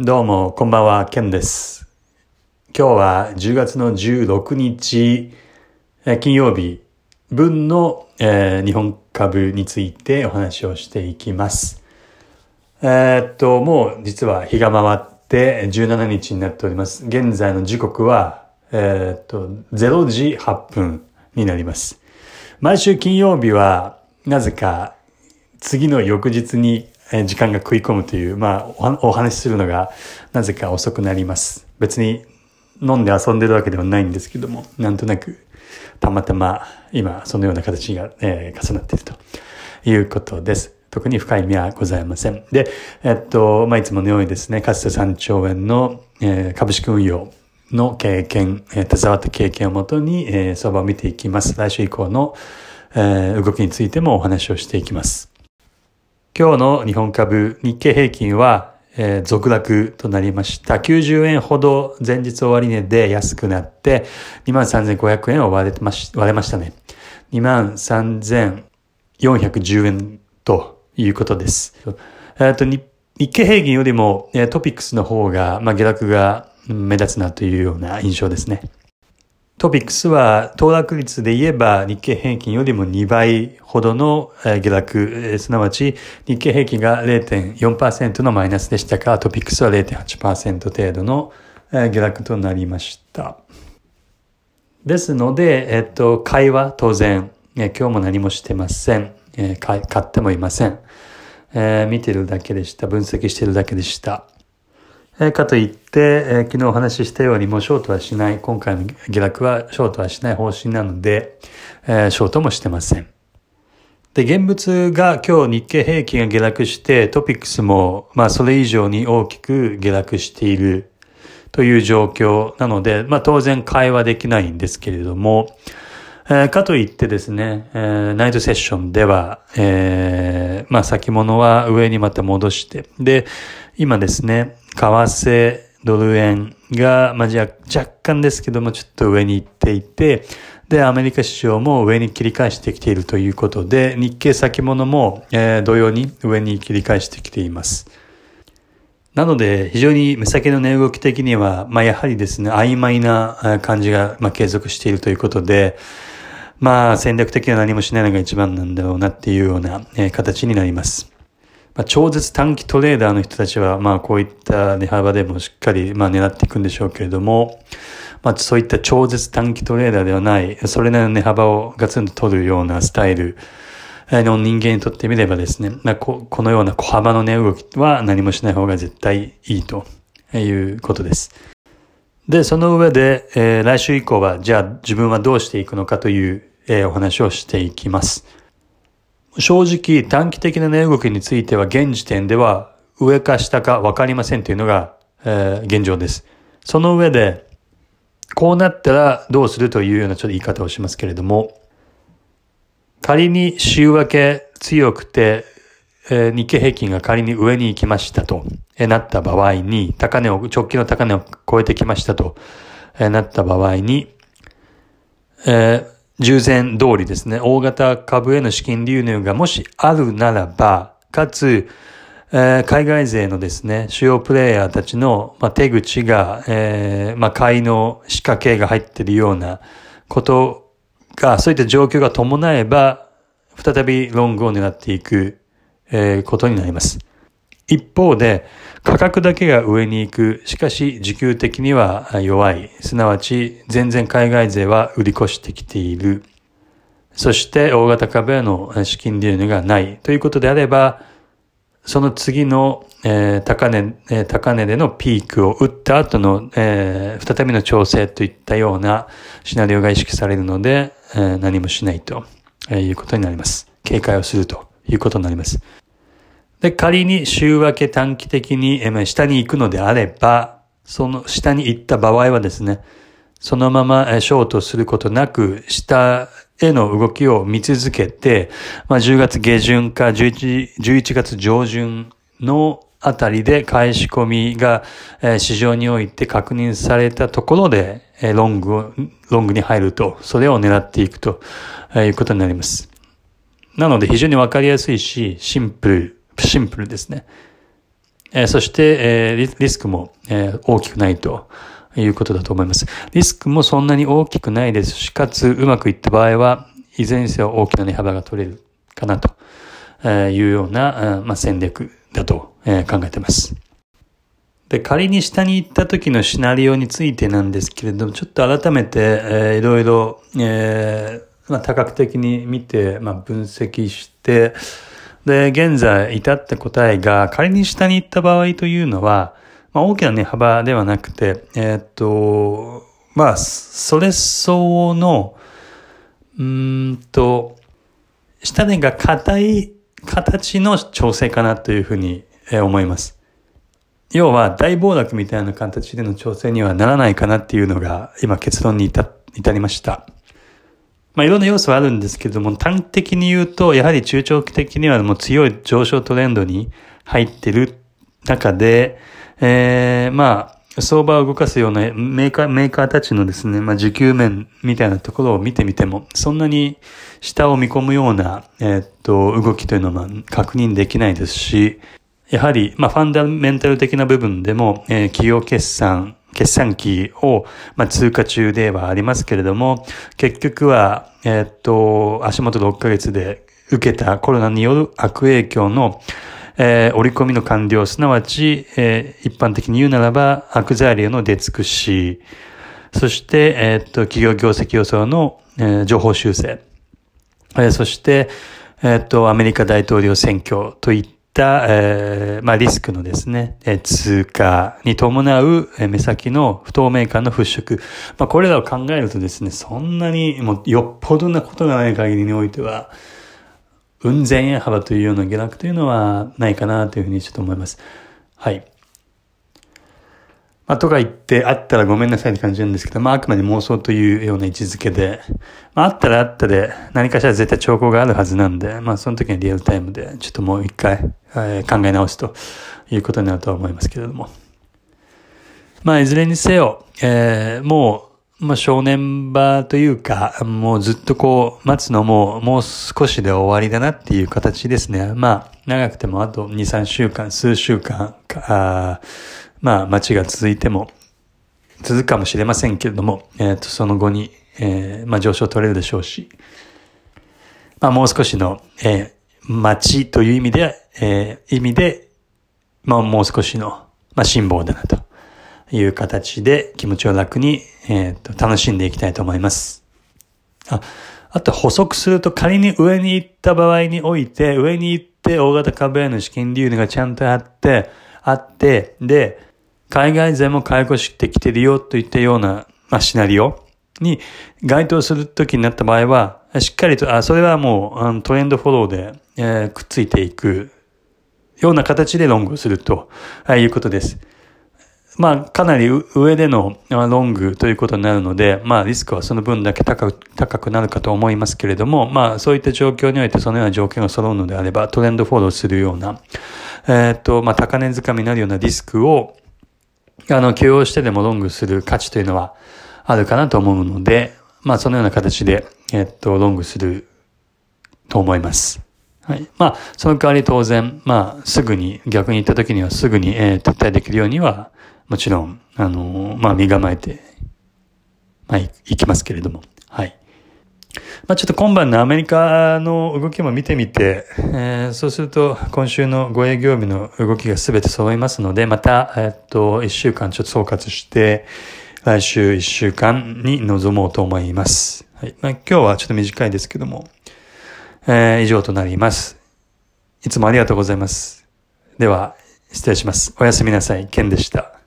どうも、こんばんは、ケンです。今日は10月の16日、え金曜日分の、えー、日本株についてお話をしていきます。えー、っと、もう実は日が回って17日になっております。現在の時刻は、えー、っと、0時8分になります。毎週金曜日は、なぜか次の翌日に時間が食い込むという、まあ、お話しするのがなぜか遅くなります。別に飲んで遊んでるわけではないんですけども、なんとなく、たまたま今、そのような形が、えー、重なっているということです。特に深い意味はございません。で、えっと、まあ、いつものようにですね、かつて3兆円の、えー、株式運用の経験、えー、携わった経験をもとに、えー、相場を見ていきます。来週以降の、えー、動きについてもお話をしていきます。今日の日本株日経平均は、えー、続落となりました。90円ほど前日終値で安くなって、23,500円を割れまし割れましたね。23,410円ということです。えっ、ー、と日経平均よりも、えー、トピックスの方が、まあ、下落が目立つなというような印象ですね。トピックスは、騰落率で言えば日経平均よりも2倍ほどの下落、すなわち日経平均が0.4%のマイナスでしたが、トピックスは0.8%程度の下落となりました。ですので、えっと、買いは当然、今日も何もしてません。買ってもいません。え、見てるだけでした。分析してるだけでした。えかといって、えー、昨日お話ししたようにもうショートはしない、今回の下落はショートはしない方針なので、えー、ショートもしてません。で、現物が今日日経平均が下落してトピックスもまあそれ以上に大きく下落しているという状況なので、まあ当然会話できないんですけれども、えー、かといってですね、えー、ナイトセッションでは、えー、まあ先物は上にまた戻して、で、今ですね、為替、ドル円が、まあ、若干ですけども、ちょっと上に行っていて、で、アメリカ市場も上に切り返してきているということで、日経先物も、えー、同様に上に切り返してきています。なので、非常に目先の値動き的には、まあ、やはりですね、曖昧な感じが、まあ、継続しているということで、まあ、戦略的には何もしないのが一番なんだろうなっていうような、えー、形になります。まあ、超絶短期トレーダーの人たちは、まあ、こういった値幅でもしっかり、まあ、狙っていくんでしょうけれども、まあ、そういった超絶短期トレーダーではない、それなりの値幅をガツンと取るようなスタイルの人間にとってみればですね、まあ、ここのような小幅の値動きは何もしない方が絶対いいということです。で、その上で、えー、来週以降は、じゃあ自分はどうしていくのかという、えー、お話をしていきます。正直短期的な値動きについては現時点では上か下かわかりませんというのが、えー、現状です。その上で、こうなったらどうするというようなちょっと言い方をしますけれども、仮に週分け強くて、えー、日経平均が仮に上に行きましたと、えー、なった場合に、高値を、直近の高値を超えてきましたと、えー、なった場合に、え、従前通りですね、大型株への資金流入がもしあるならば、かつ、えー、海外勢のですね、主要プレイヤーたちの、まあ、手口が、えー、まあ、買いの仕掛けが入っているようなことが、そういった状況が伴えば、再びロングを狙っていく、えー、ことになります。一方で、価格だけが上に行く、しかし時給的には弱い、すなわち全然海外勢は売り越してきている。そして大型株への資金流入がないということであれば、その次の、えー、高値、えー、高値でのピークを打った後の、えー、再びの調整といったようなシナリオが意識されるので、えー、何もしないということになります。警戒をするということになります。で、仮に週明け短期的に下に行くのであれば、その下に行った場合はですね、そのままショートすることなく、下への動きを見続けて、まあ、10月下旬か 11, 11月上旬のあたりで買い仕込みが市場において確認されたところでロングを、ロングに入ると、それを狙っていくということになります。なので非常にわかりやすいし、シンプルシンプルですね。えー、そして、えー、リスクも、えー、大きくないということだと思います。リスクもそんなに大きくないですし、かつうまくいった場合は、いずれにせよ大きな値幅が取れるかなというような、まあ、戦略だと考えています。で、仮に下に行った時のシナリオについてなんですけれども、ちょっと改めて、えー、いろいろ、えー、まあ、多角的に見て、まあ、分析して、で、現在至った答えが、仮に下に行った場合というのは、まあ、大きな値幅ではなくて、えー、っと、まあ、それ相応の、うんと、下値が硬い形の調整かなというふうに思います。要は大暴落みたいな形での調整にはならないかなっていうのが今結論に至りました。まあいろんな要素はあるんですけども、端的に言うと、やはり中長期的にはもう強い上昇トレンドに入ってる中で、えー、まあ、相場を動かすようなメーカー、メーカーたちのですね、まあ、需給面みたいなところを見てみても、そんなに下を見込むような、えー、っと、動きというのは確認できないですし、やはり、まあ、ファンダメンタル的な部分でも、えー、企業決算、決算期を、まあ、通過中ではありますけれども、結局は、えー、っと、足元6ヶ月で受けたコロナによる悪影響の、えー、折り込みの完了、すなわち、えー、一般的に言うならば、悪材料の出尽くし、そして、えー、っと、企業業績予想の、えー、情報修正、えー、そして、えっと、アメリカ大統領選挙といった、えー、まあ、リスクのですね、えー、通過に伴う、えー、目先の不透明感の払拭。まあ、これらを考えるとですね、そんなにもうよっぽどなことがない限りにおいては、運前円幅というような下落というのはないかなというふうにちょっと思います。はい。まあ、とか言ってあったらごめんなさいって感じなんですけど、まあ、あくまで妄想というような位置づけで、まあ、あったらあったで何かしら絶対兆候があるはずなんで、まあ、その時にリアルタイムでちょっともう一回、えー、考え直すということになるとは思いますけれども。まあ、いずれにせよ、えー、もう、まあ、正念場というか、もうずっとこう、待つのも、もう少しで終わりだなっていう形ですね。まあ、長くてもあと2、3週間、数週間か、まあ、待ちが続いても、続くかもしれませんけれども、えっ、ー、と、その後に、えー、まあ、上昇取れるでしょうし、まあ、もう少しの、えー、待ちという意味で、えー、意味で、まあ、もう少しの、まあ、辛抱だなという形で気持ちを楽に、えっ、ー、と、楽しんでいきたいと思います。あ、あと補足すると仮に上に行った場合において、上に行って大型株への資金流入がちゃんとあって、あって、で、海外勢も買い越してきてるよといったような、まあ、シナリオに該当するときになった場合は、しっかりと、あ、それはもうあのトレンドフォローで、えー、くっついていくような形でロングをするということです。まあ、かなり上でのロングということになるので、まあ、リスクはその分だけ高く、高くなるかと思いますけれども、まあ、そういった状況においてそのような条件が揃うのであれば、トレンドフォローするような、えっ、と、まあ、高値掴みになるようなリスクを、あの、許容してでもロングする価値というのはあるかなと思うので、まあ、そのような形で、えっと、ロングすると思います。はい。まあ、その代わり当然、まあ、すぐに、逆に言った時にはすぐに、えー、撤退できるようには、もちろん、あのー、まあ、身構えて、まあ、いきますけれども、はい。まあ、ちょっと今晩のアメリカの動きも見てみて、えー、そうすると今週のご営業日の動きが全て揃いますので、また、えっと、一週間ちょっと総括して、来週一週間に臨もうと思います。はい。まあ、今日はちょっと短いですけども、えー、以上となります。いつもありがとうございます。では、失礼します。おやすみなさい。ケンでした。